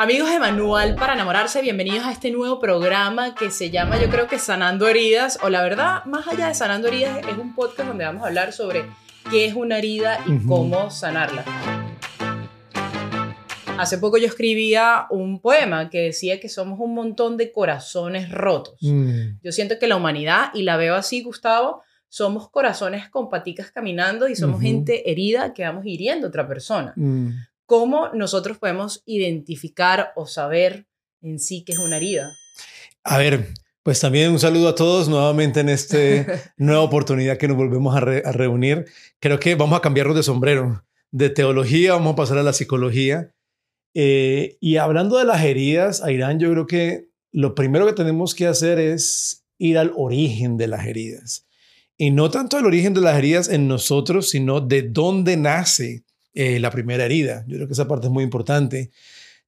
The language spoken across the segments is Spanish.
Amigos de Manual para enamorarse, bienvenidos a este nuevo programa que se llama yo creo que Sanando Heridas, o la verdad, más allá de Sanando Heridas, es un podcast donde vamos a hablar sobre qué es una herida y cómo sanarla. Hace poco yo escribía un poema que decía que somos un montón de corazones rotos. Mm. Yo siento que la humanidad, y la veo así, Gustavo, somos corazones con paticas caminando y somos gente herida que vamos hiriendo a otra persona. Mm. ¿Cómo nosotros podemos identificar o saber en sí que es una herida? A ver, pues también un saludo a todos nuevamente en esta nueva oportunidad que nos volvemos a, re- a reunir. Creo que vamos a cambiarnos de sombrero. De teología vamos a pasar a la psicología. Eh, y hablando de las heridas, Airán, yo creo que lo primero que tenemos que hacer es ir al origen de las heridas. Y no tanto el origen de las heridas en nosotros, sino de dónde nace eh, la primera herida. Yo creo que esa parte es muy importante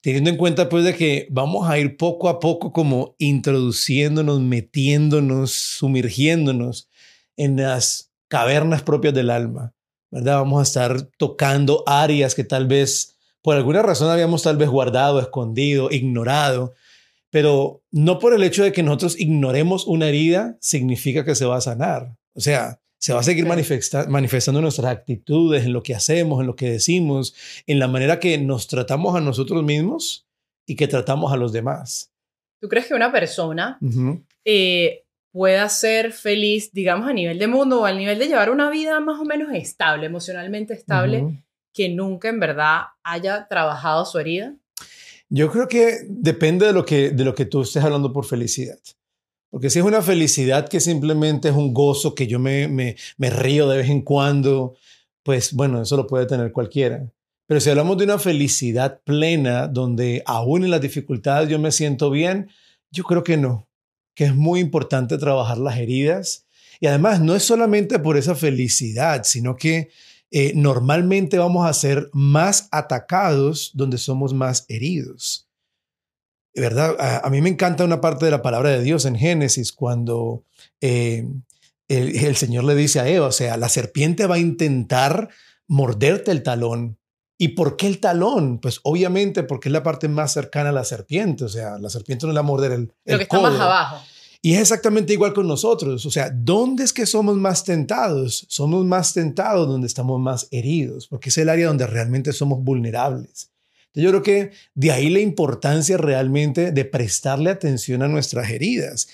teniendo en cuenta pues de que vamos a ir poco a poco como introduciéndonos, metiéndonos, sumergiéndonos en las cavernas propias del alma, ¿verdad? Vamos a estar tocando áreas que tal vez por alguna razón habíamos tal vez guardado, escondido, ignorado, pero no por el hecho de que nosotros ignoremos una herida significa que se va a sanar. O sea, se va a seguir manifesta- manifestando en nuestras actitudes, en lo que hacemos, en lo que decimos, en la manera que nos tratamos a nosotros mismos y que tratamos a los demás. ¿Tú crees que una persona eh, pueda ser feliz, digamos, a nivel de mundo o al nivel de llevar una vida más o menos estable, emocionalmente estable, que nunca en verdad haya trabajado su herida? Yo creo que depende de lo que, de lo que tú estés hablando por felicidad. Porque si es una felicidad que simplemente es un gozo que yo me, me, me río de vez en cuando, pues bueno, eso lo puede tener cualquiera. Pero si hablamos de una felicidad plena, donde aún en las dificultades yo me siento bien, yo creo que no, que es muy importante trabajar las heridas. Y además no es solamente por esa felicidad, sino que eh, normalmente vamos a ser más atacados donde somos más heridos. ¿Verdad? A, a mí me encanta una parte de la palabra de Dios en Génesis cuando eh, el, el Señor le dice a Eva, o sea, la serpiente va a intentar morderte el talón. ¿Y por qué el talón? Pues obviamente porque es la parte más cercana a la serpiente, o sea, la serpiente no le va a morder el, Lo que está más abajo. Y es exactamente igual con nosotros. O sea, ¿dónde es que somos más tentados? Somos más tentados donde estamos más heridos, porque es el área donde realmente somos vulnerables. Yo creo que de ahí la importancia realmente de prestarle atención a nuestras heridas.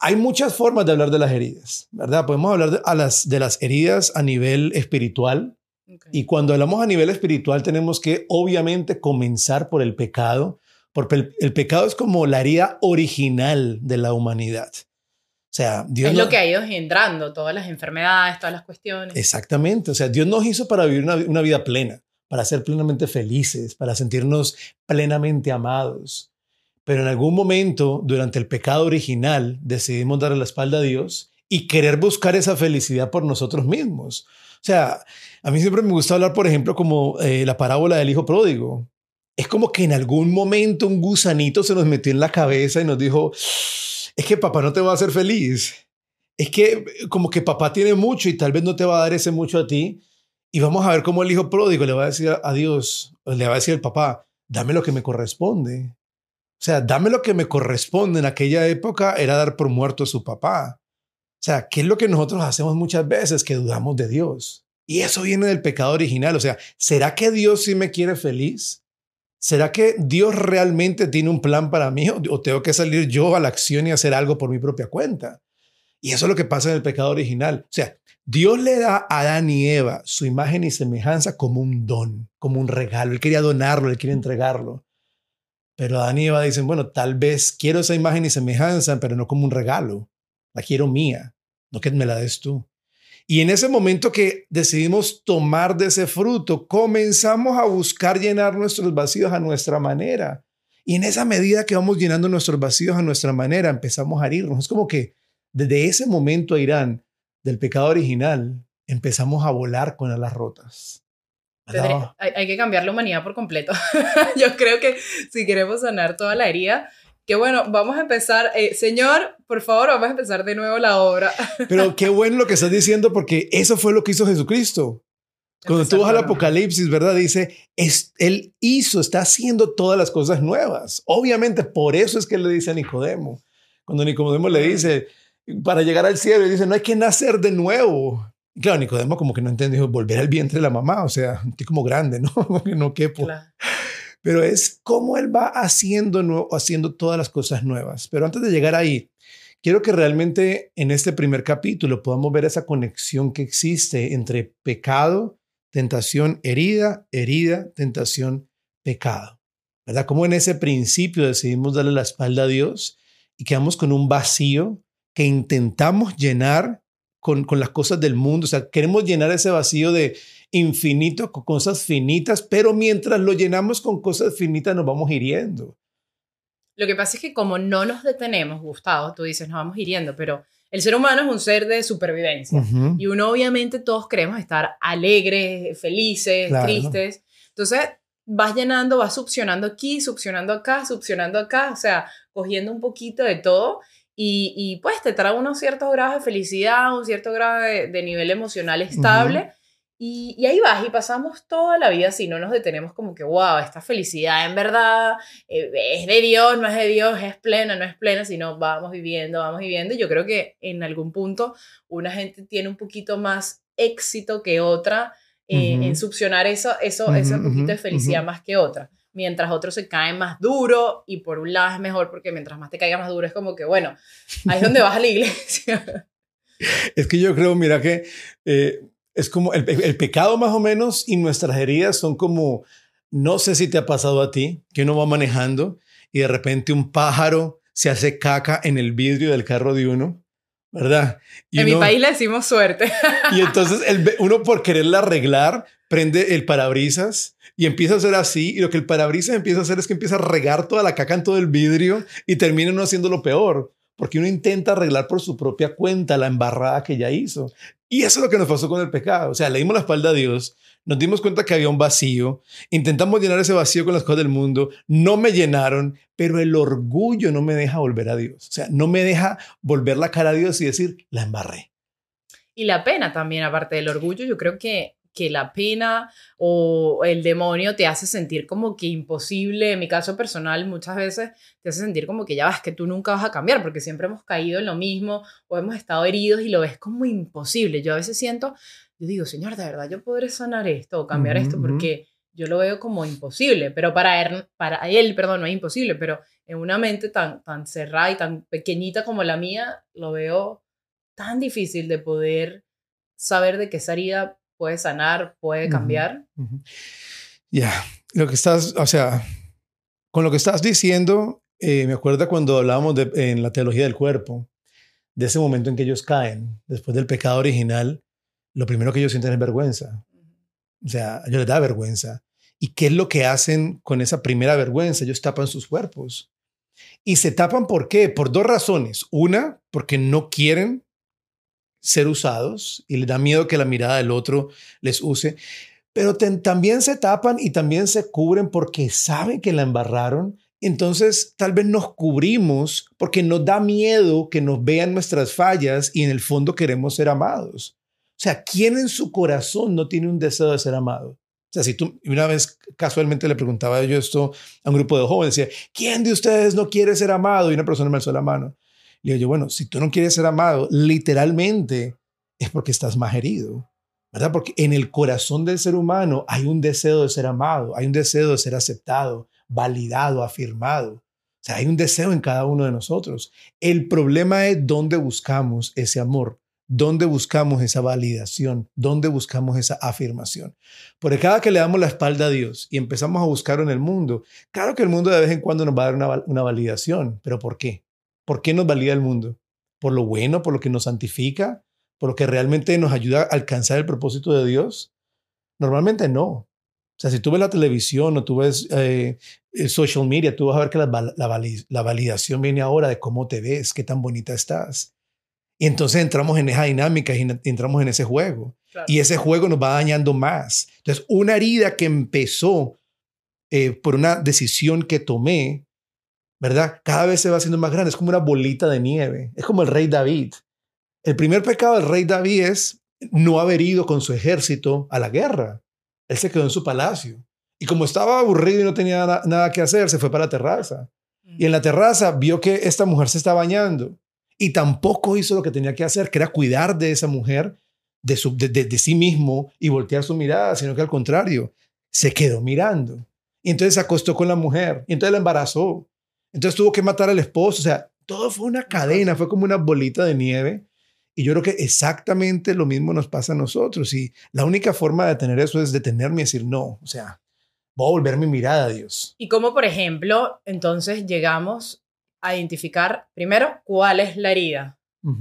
Hay muchas formas de hablar de las heridas, ¿verdad? Podemos hablar de, a las, de las heridas a nivel espiritual, Ok. y cuando hablamos a nivel espiritual, tenemos que obviamente comenzar por el pecado, porque el, el pecado es como la herida original de la humanidad. O sea, Dios es lo que ha ido engendrando todas las enfermedades, todas las cuestiones. Exactamente. O sea, Dios nos hizo para vivir una, una vida plena, para ser plenamente felices, para sentirnos plenamente amados. Pero en algún momento, durante el pecado original, decidimos darle la espalda a Dios y querer buscar esa felicidad por nosotros mismos. O sea, a mí siempre me gusta hablar, por ejemplo, como eh, la parábola del hijo pródigo. Es como que en algún momento un gusanito se nos metió en la cabeza y nos dijo, es que papá no te va a hacer feliz. Es que eh, como que papá tiene mucho y tal vez no te va a dar ese mucho a ti. Y vamos a ver cómo el hijo pródigo le va a decir a Dios, le va a decir al papá, dame lo que me corresponde. O sea, dame lo que me corresponde. En aquella época era dar por muerto a su papá. O sea, ¿qué es lo que nosotros hacemos muchas veces? Que dudamos de Dios. Y eso viene del pecado original. O sea, ¿será que Dios sí me quiere feliz? ¿Será que Dios realmente tiene un plan para mí o tengo que salir yo a la acción y hacer algo por mi propia cuenta? Y eso es lo que pasa en el pecado original. O sea, Dios le da a Adán y Eva su imagen y semejanza como un don, como un regalo. Él quería donarlo, él quiere entregarlo. Pero Adán y Eva dicen, bueno, tal vez quiero esa imagen y semejanza, pero no como un regalo. La quiero mía, no que me la des tú. Y en ese momento que decidimos tomar de ese fruto, comenzamos a buscar llenar nuestros vacíos a nuestra manera. Y en esa medida que vamos llenando nuestros vacíos a nuestra manera, empezamos a herirnos. Es como que desde ese momento a Irán, del pecado original, empezamos a volar con alas rotas. Tendré- hay, hay que cambiar la humanidad por completo. Yo creo que si queremos sanar toda la herida, que bueno, vamos a empezar. eh, señor, por favor, vamos a empezar de nuevo la obra. Pero qué bueno lo que estás diciendo porque eso fue lo que hizo Jesucristo. Cuando tú vas al Apocalipsis, ¿verdad? Dice, es, Él hizo, está haciendo todas las cosas nuevas. Obviamente, por eso es que le dice a Nicodemo. Cuando Nicodemo le dice, para llegar al cielo, y dice, no hay que nacer de nuevo. Y claro, Nicodemo como que no entendió, volver al vientre de la mamá, o sea, estoy como grande, ¿no? no quepo. Pero es como Él va haciendo, haciendo todas las cosas nuevas. Pero antes de llegar ahí, quiero que realmente en este primer capítulo podamos ver esa conexión que existe entre pecado, tentación, herida, herida, tentación, pecado. ¿Verdad? Como en ese principio decidimos darle la espalda a Dios y quedamos con un vacío que intentamos llenar con, con las cosas del mundo. O sea, queremos llenar ese vacío de infinito con cosas finitas, pero mientras lo llenamos con cosas finitas nos vamos hiriendo. Lo que pasa es que como no nos detenemos, Gustavo, tú dices, nos vamos hiriendo, pero el ser humano es un ser de supervivencia y uno obviamente todos queremos estar alegres, felices, tristes. Entonces vas llenando, vas succionando aquí, succionando acá, succionando acá, o sea, cogiendo un poquito de todo y, y pues te trae unos ciertos grados de felicidad, un cierto grado de, nivel emocional estable. Y, ahí vas y pasamos toda la vida si no nos detenemos como que, wow, esta felicidad en verdad eh, es de Dios, no es de Dios, es plena, no es plena, sino vamos viviendo, vamos viviendo. Yo creo que en algún punto una gente tiene un poquito más éxito que otra eh, en succionar eso, eso, ese poquito de felicidad más que otra. Mientras otros se caen más duro y por un lado es mejor porque mientras más te caiga más duro es como que, bueno, ahí es donde vas a la iglesia. Es que yo creo, mira que... Eh, es como el, pecado más o menos y nuestras heridas son como, no sé si te ha pasado a ti, que uno va manejando y de repente un pájaro se hace caca en el vidrio del carro de uno, ¿verdad? en mi país le decimos suerte. Y entonces el, uno por quererla arreglar prende el parabrisas y empieza a hacer así y lo que el parabrisas empieza a hacer es que empieza a regar toda la caca en todo el vidrio y termina uno haciendo lo peor porque uno intenta arreglar por su propia cuenta la embarrada que ya hizo. Y eso es lo que nos pasó con el pecado. O sea, le dimos la espalda a Dios, nos dimos cuenta que había un vacío, intentamos llenar ese vacío con las cosas del mundo, no me llenaron, pero el orgullo no me deja volver a Dios. O sea, no me deja volver la cara a Dios y decir, la embarré. Y la pena también, aparte del orgullo, yo creo que que la pena o el demonio te hace sentir como que imposible. En mi caso personal, muchas veces te hace sentir como que ya vas, que tú nunca vas a cambiar, porque siempre hemos caído en lo mismo o hemos estado heridos y lo ves como imposible. Yo a veces siento, yo digo, Señor, de verdad, yo podré sanar esto o cambiar esto, porque yo lo veo como imposible, pero para él, para él, perdón, no es imposible, pero en una mente tan, tan cerrada y tan pequeñita como la mía, lo veo tan difícil de poder saber de que esa herida puede sanar, puede cambiar. Ya, lo que estás, o sea, con lo que estás diciendo, eh, me acuerdo cuando hablábamos de, en la teología del cuerpo, de ese momento en que ellos caen, después del pecado original, lo primero que ellos sienten es vergüenza. O sea, a ellos les da vergüenza. ¿Y qué es lo que hacen con esa primera vergüenza? Ellos tapan sus cuerpos. Y se tapan por qué? Por dos razones. Una, porque no quieren ser usados y les da miedo que la mirada del otro les use, pero también se tapan y también se cubren porque saben que la embarraron. Entonces tal vez nos cubrimos porque nos da miedo que nos vean nuestras fallas y en el fondo queremos ser amados. O sea, ¿quién en su corazón no tiene un deseo de ser amado? O sea, si tú una vez casualmente le preguntaba yo esto a un grupo de jóvenes, decía, ¿quién de ustedes no quiere ser amado? Y una persona me alzó la mano. Le digo yo, bueno, si tú no quieres ser amado, literalmente es porque estás más herido, ¿verdad? Porque en el corazón del ser humano hay un deseo de ser amado, hay un deseo de ser aceptado, validado, afirmado. O sea, hay un deseo en cada uno de nosotros. El problema es dónde buscamos ese amor, dónde buscamos esa validación, dónde buscamos esa afirmación. Porque cada que le damos la espalda a Dios y empezamos a buscar en el mundo, claro que el mundo de vez en cuando nos va a dar una, una validación, pero ¿por qué? ¿Por qué nos valida el mundo? ¿Por lo bueno? ¿Por lo que nos santifica? ¿Por lo que realmente nos ayuda a alcanzar el propósito de Dios? Normalmente no. O sea, si tú ves la televisión o tú ves eh, eh, social media, tú vas a ver que la, validación viene ahora de cómo te ves, qué tan bonita estás. Y entonces entramos en esa dinámica y entramos en ese juego. Y ese juego nos va dañando más. Entonces, una herida que empezó eh, por una decisión que tomé, ¿verdad? Cada vez se va haciendo más grande, es como una bolita de nieve, es como el rey David. El primer pecado del rey David es no haber ido con su ejército a la guerra. Él se quedó en su palacio. Y como estaba aburrido y no tenía nada que hacer, se fue para la terraza. Y en la terraza vio que esta mujer se está bañando y tampoco hizo lo que tenía que hacer, que era cuidar de esa mujer, de, su, de, sí mismo y voltear su mirada, sino que al contrario, se quedó mirando. Y entonces se acostó con la mujer y entonces la embarazó. Entonces tuvo que matar al esposo. O sea, todo fue una cadena, fue como una bolita de nieve. Y yo creo que exactamente lo mismo nos pasa a nosotros. Y la única forma de tener eso es detenerme y decir, no, o sea, voy a volver mi mirada a Dios. Y como, por ejemplo, entonces llegamos a identificar, primero, cuál es la herida,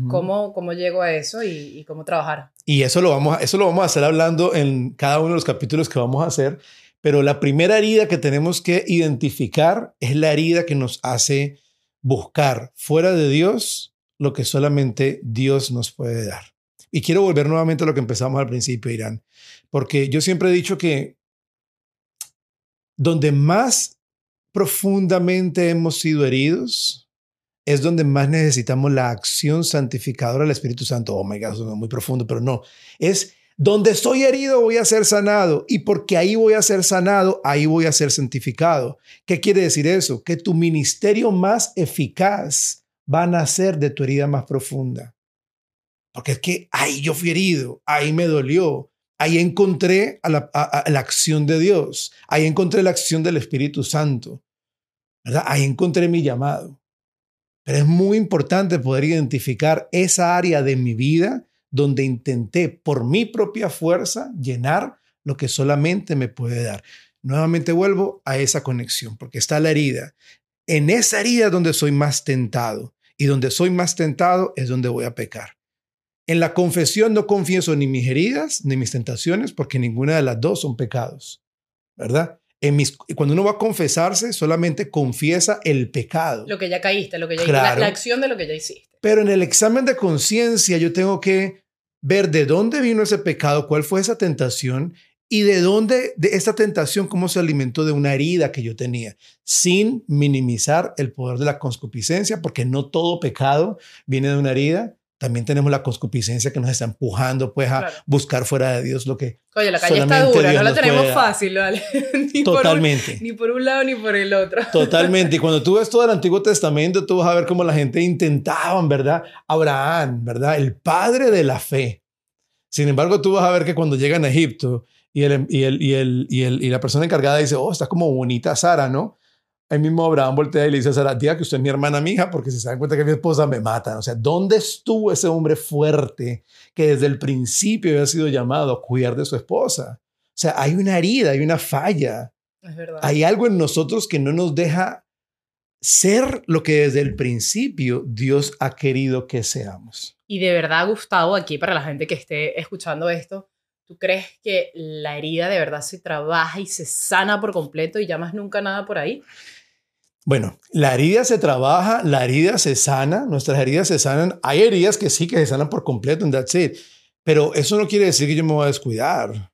cómo, cómo llego a eso y, cómo trabajar. Y eso lo, vamos a, eso lo vamos a hacer hablando en cada uno de los capítulos que vamos a hacer. Pero la primera herida que tenemos que identificar es la herida que nos hace buscar fuera de Dios lo que solamente Dios nos puede dar. Y quiero volver nuevamente a lo que empezamos al principio, Irán, porque yo siempre he dicho que donde más profundamente hemos sido heridos es donde más necesitamos la acción santificadora del Espíritu Santo. Oh my God, eso es muy profundo, pero no. Es donde estoy herido voy a ser sanado y porque ahí voy a ser sanado, ahí voy a ser santificado. ¿Qué quiere decir eso? Que tu ministerio más eficaz va a nacer de tu herida más profunda. Porque es que ahí yo fui herido, ahí me dolió, Ahí encontré a la, acción de Dios, ahí encontré la acción del Espíritu Santo, Ahí encontré mi llamado. Pero es muy importante poder identificar esa área de mi vida donde intenté por mi propia fuerza llenar lo que solamente me puede dar. Nuevamente vuelvo a esa conexión, porque está la herida. En esa herida donde soy más tentado y donde soy más tentado es donde voy a pecar. En la confesión no confieso ni mis heridas ni mis tentaciones porque ninguna de las dos son pecados, ¿verdad? En mis, cuando uno va a confesarse, solamente confiesa el pecado. Lo que ya caíste, lo que ya la, la acción de lo que ya hiciste. Pero en el examen de conciencia yo tengo que ver de dónde vino ese pecado, cuál fue esa tentación y de dónde de esta tentación cómo se alimentó de una herida que yo tenía, sin minimizar el poder de la concupiscencia, porque no todo pecado viene de una herida, también tenemos la concupiscencia que nos está empujando pues a buscar fuera de Dios lo que Oye, la calle está dura, no la tenemos fácil, ¿vale? ni Totalmente. Por un, ni por un lado ni por el otro. Totalmente. Y cuando tú ves todo el Antiguo Testamento, tú vas a ver cómo la gente intentaban, ¿verdad? Abraham, ¿verdad? El padre de la fe. Sin embargo, tú vas a ver que cuando llegan a Egipto y, el, y, el, y, el, y, el, y la persona encargada dice, oh, está como bonita Sara, ¿no? Ahí mismo Abraham voltea y le dice a Sara, diga que usted es mi hermana, mi hija, porque si se dan cuenta que mi esposa me mata. O sea, ¿dónde estuvo ese hombre fuerte que desde el principio había sido llamado a cuidar de su esposa? O sea, hay una herida, hay una falla. Es verdad. Hay algo en nosotros que no nos deja ser lo que desde el principio Dios ha querido que seamos. Y de verdad, Gustavo, aquí para la gente que esté escuchando esto, ¿Tú crees que la herida de verdad se trabaja y se sana por completo y ya más nunca nada por ahí? Bueno, la herida se trabaja, la herida se sana, nuestras heridas se sanan. Hay heridas que sí que se sanan por completo, en that's it. Pero eso no quiere decir que yo me voy a descuidar.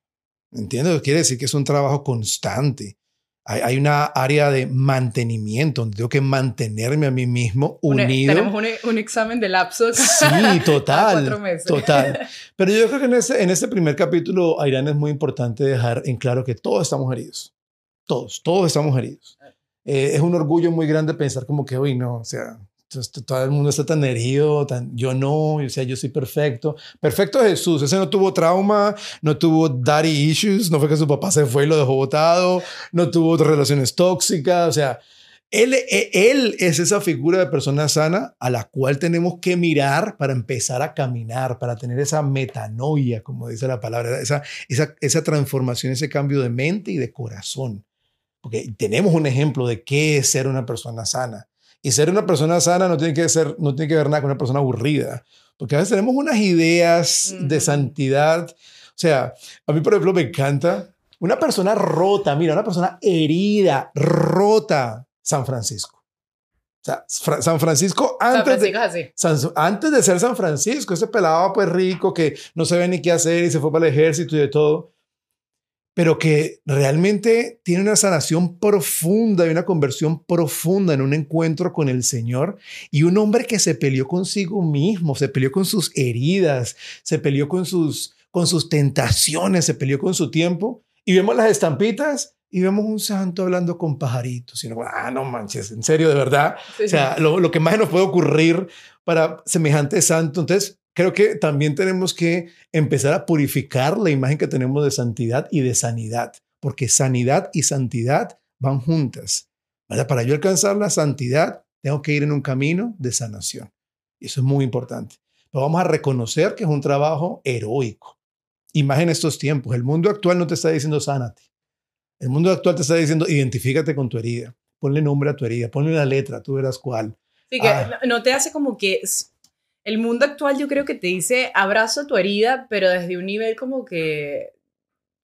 ¿Entiendes? Quiere decir que es un trabajo constante. Hay, hay una área de mantenimiento donde tengo que mantenerme a mí mismo unido. tenemos un, un, examen de lapso. Sí, total. Total. Pero yo creo que en este, en este primer capítulo, Irán, es muy importante dejar en claro que todos estamos heridos. Todos, todos estamos heridos. Eh, es un orgullo muy grande pensar como que, hoy no, o sea, todo el mundo está tan herido, tan, yo no, o sea, yo soy perfecto. Perfecto Jesús, ese no tuvo trauma, no tuvo daddy issues, no fue que su papá se fue y lo dejó botado, no tuvo relaciones tóxicas, o sea, él, e, él es esa figura de persona sana a la cual tenemos que mirar para empezar a caminar, para tener esa metanoia, como dice la palabra, esa, esa, esa transformación, ese cambio de mente y de corazón. Porque tenemos un ejemplo de qué es ser una persona sana. Y ser una persona sana no tiene que, ser, no tiene que ver nada con una persona aburrida. Porque a veces tenemos unas ideas de santidad. O sea, a mí, por ejemplo, me encanta una persona rota, mira, una persona herida, rota, San Francisco. O sea, San Francisco antes, de, antes de ser San Francisco, ese pelado pues rico que no sabía ni qué hacer y se fue para el ejército y de todo. Pero que realmente tiene una sanación profunda y una conversión profunda en un encuentro con el Señor. Y un hombre que se peleó consigo mismo, se peleó con sus heridas, se peleó con sus, con sus tentaciones, se peleó con su tiempo. Y vemos las estampitas y vemos un santo hablando con pajaritos. Y no, ah, no manches, en serio, de verdad. O sea, lo, lo que más nos puede ocurrir para semejante santo. Entonces, creo que también tenemos que empezar a purificar la imagen que tenemos de santidad y de sanidad, porque sanidad y santidad van juntas. Para yo alcanzar la santidad, tengo que ir en un camino de sanación. Y eso es muy importante. Pero vamos a reconocer que es un trabajo heroico. Imagen estos tiempos. El mundo actual no te está diciendo sánate. El mundo actual te está diciendo identifícate con tu herida. Ponle nombre a tu herida, ponle una letra, tú verás cuál. Sí, que ah. no te hace como que el mundo actual yo creo que te dice abrazo tu herida, pero desde un nivel como que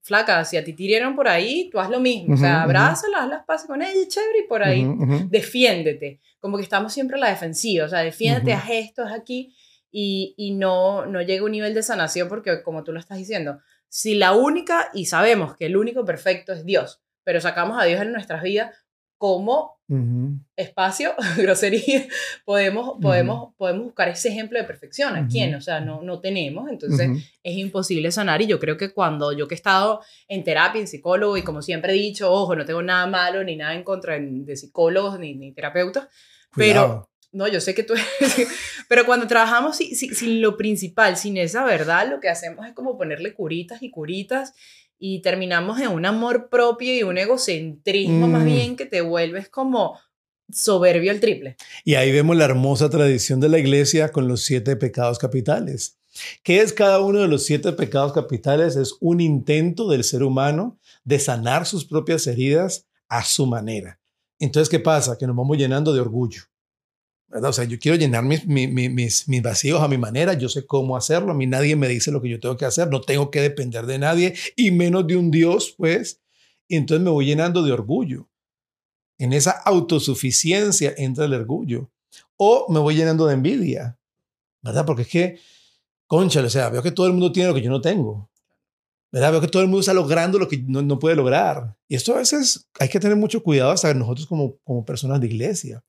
flaca, si a ti tirieron por ahí, tú haz lo mismo. o sea, abrázala, haz las pases con ella, chévere, y por ahí defiéndete. Como que estamos siempre a la defensiva, o sea, defiéndete, haz esto, haz aquí, y, y, no, no llega a un nivel de sanación porque, como tú lo estás diciendo, si la única, y sabemos que el único perfecto es Dios, pero sacamos a Dios en nuestras vidas, como espacio, grosería, podemos, podemos, podemos buscar ese ejemplo de perfección. ¿A quién? O sea, no, no tenemos, entonces es imposible sanar. Y yo creo que cuando yo que he estado en terapia, en psicólogo y como siempre he dicho, ojo, no tengo nada malo ni nada en contra de psicólogos ni, ni terapeutas, pero... No, yo sé que tú pero cuando trabajamos sin, sin lo principal, sin esa verdad, lo que hacemos es como ponerle curitas y curitas y terminamos en un amor propio y un egocentrismo más mm. bien que te vuelves como soberbio al triple. Y ahí vemos la hermosa tradición de la iglesia con los siete pecados capitales. ¿Qué es cada uno de los siete pecados capitales? Es un intento del ser humano de sanar sus propias heridas a su manera. Entonces, ¿qué pasa? Que nos vamos llenando de orgullo. O sea, yo quiero llenar mis, mis, mis, mis, vacíos a mi manera, yo sé cómo hacerlo, a mí nadie me dice lo que yo tengo que hacer, no tengo que depender de nadie y menos de un Dios, pues. Y entonces me voy llenando de orgullo. En esa autosuficiencia entra el orgullo. O me voy llenando de envidia, ¿verdad? Porque es que, concha, o sea, veo que todo el mundo tiene lo que yo no tengo. ¿verdad? Veo que todo el mundo está logrando lo que no, no puede lograr. Y esto a veces hay que tener mucho cuidado hasta nosotros como, como personas de iglesia.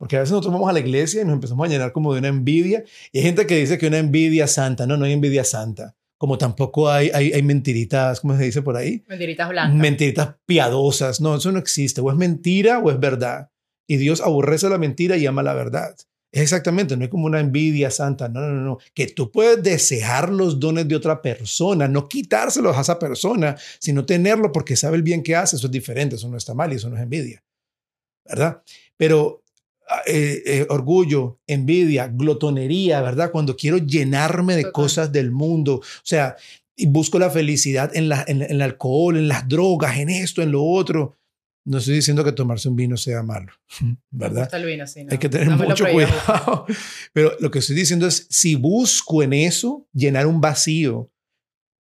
Porque a veces nosotros vamos a la iglesia y nos empezamos a llenar como de una envidia. Y hay gente que dice que una envidia santa. No, no hay envidia santa. Como tampoco hay, hay, hay mentiritas, ¿cómo se dice por ahí? Mentiritas blancas. Mentiritas piadosas. No, eso no existe. O es mentira o es verdad. Y Dios aborrece la mentira y ama la verdad. Es exactamente, no es como una envidia santa, no, no, no, que tú puedes desear los dones de otra persona, no quitárselos a esa persona, sino tenerlo porque sabe el bien que hace, eso es diferente, eso no está mal y eso no es envidia, ¿verdad? Pero eh, eh, orgullo, envidia, glotonería, ¿verdad? Cuando quiero llenarme de cosas del mundo, o sea, y busco la felicidad en, la, en, el alcohol, en las drogas, en esto, en lo otro. No estoy diciendo que tomarse un vino sea malo, ¿verdad? El vino, sí, Hay que tener mucho cuidado. Pero lo que estoy diciendo es, si busco en eso llenar un vacío,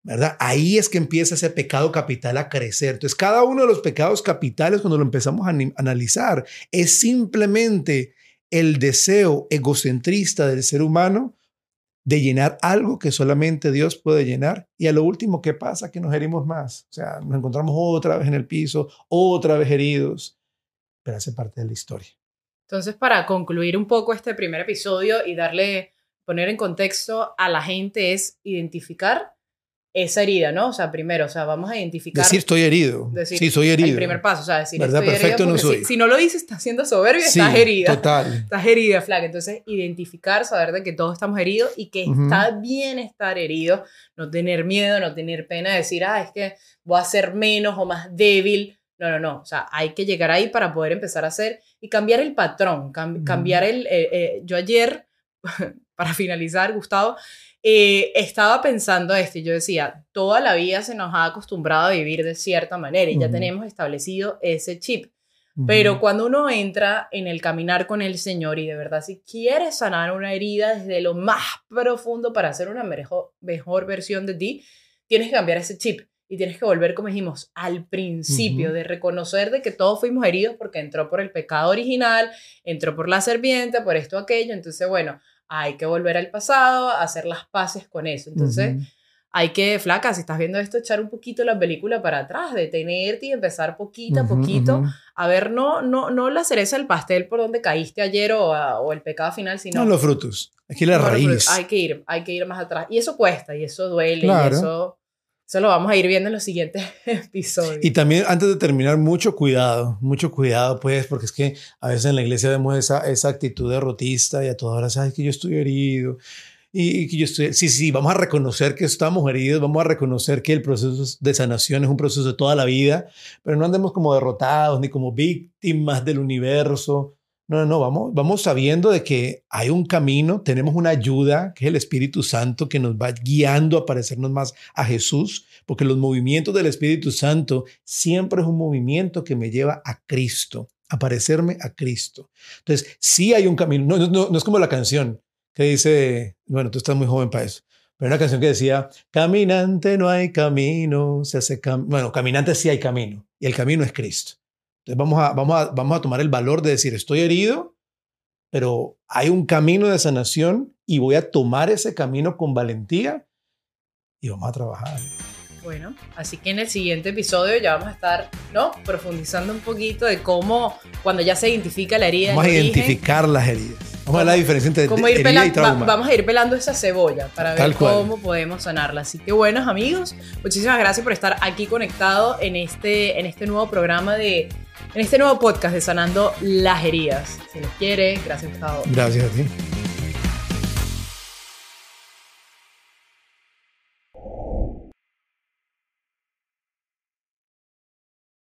¿verdad? Ahí es que empieza ese pecado capital a crecer. Entonces, cada uno de los pecados capitales, cuando lo empezamos a analizar, es simplemente el deseo egocentrista del ser humano de llenar algo que solamente Dios puede llenar. Y a lo último, ¿qué pasa? Que nos herimos más. O sea, nos encontramos otra vez en el piso, otra vez heridos, pero hace parte de la historia. Entonces, para concluir un poco este primer episodio y darle, poner en contexto a la gente es identificar esa herida, ¿no? O sea, primero, o sea, vamos a identificar. Decir estoy herido. sí, soy herido. El primer paso, o sea, decir ¿verdad? estoy Perfecto no soy. Si, no lo dices, estás siendo soberbio, estás herida. Total. Estás herida, flaca. Entonces, identificar, saber de que todos estamos heridos y que está bien estar herido, no tener miedo, no tener pena de decir, ah, es que voy a ser menos o más débil. No, no, no. O sea, hay que llegar ahí para poder empezar a hacer y cambiar el patrón, cambiar el. Eh, eh, yo ayer, para finalizar, Gustavo, eh, estaba pensando esto y yo decía, toda la vida se nos ha acostumbrado a vivir de cierta manera y ya tenemos establecido ese chip. Pero cuando uno entra en el caminar con el Señor y de verdad si quieres sanar una herida desde lo más profundo para hacer una mejor, mejor versión de ti, tienes que cambiar ese chip y tienes que volver, como dijimos, al principio, de reconocer de que todos fuimos heridos porque entró por el pecado original, entró por la serpiente, por esto, aquello. Entonces, bueno, hay que volver al pasado, hacer las paces con eso. Entonces, hay que, flaca, si estás viendo esto, echar un poquito la película para atrás, detenerte y empezar poquito a poquito. A ver, no, no, no la cereza del pastel por donde caíste ayer o, o el pecado final, sino... No los frutos. Aquí la raíz. Hay que ir, hay que ir más atrás. Y eso cuesta, y eso duele, y eso... Eso lo vamos a ir viendo en los siguientes episodios. Y también, antes de terminar, mucho cuidado, mucho cuidado, pues, porque es que a veces en la iglesia vemos esa, esa actitud derrotista y a todas horas, sabes que yo estoy herido y, que yo estoy, sí, sí, vamos a reconocer que estamos heridos, vamos a reconocer que el proceso de sanación es un proceso de toda la vida, pero no andemos como derrotados ni como víctimas del universo. No, no, no, vamos, vamos sabiendo de que hay un camino, tenemos una ayuda, que es el Espíritu Santo, que nos va guiando a parecernos más a Jesús, porque los movimientos del Espíritu Santo siempre es un movimiento que me lleva a Cristo, a parecerme a Cristo. Entonces, sí hay un camino, no, no, no es como la canción, que dice, bueno, tú estás muy joven para eso, pero una canción que decía, caminante no hay camino, se hace bueno, caminante sí hay camino, y el camino es Cristo. Entonces vamos a, vamos, a, vamos a tomar el valor de decir, estoy herido, pero hay un camino de sanación y voy a tomar ese camino con valentía y vamos a trabajar. Bueno, así que en el siguiente episodio ya vamos a estar, ¿no? Profundizando un poquito de cómo, cuando ya se identifica la herida. Vamos a identificar las heridas. Vamos a ver la diferencia entre herida y trauma. vamos a ir pelando esa cebolla para ver cómo podemos sanarla. Así que, buenos amigos, muchísimas gracias por estar aquí conectado en este, en este nuevo programa de. En este nuevo podcast de Sanando las Heridas. Si les quiere, gracias, Gustavo. Gracias a ti.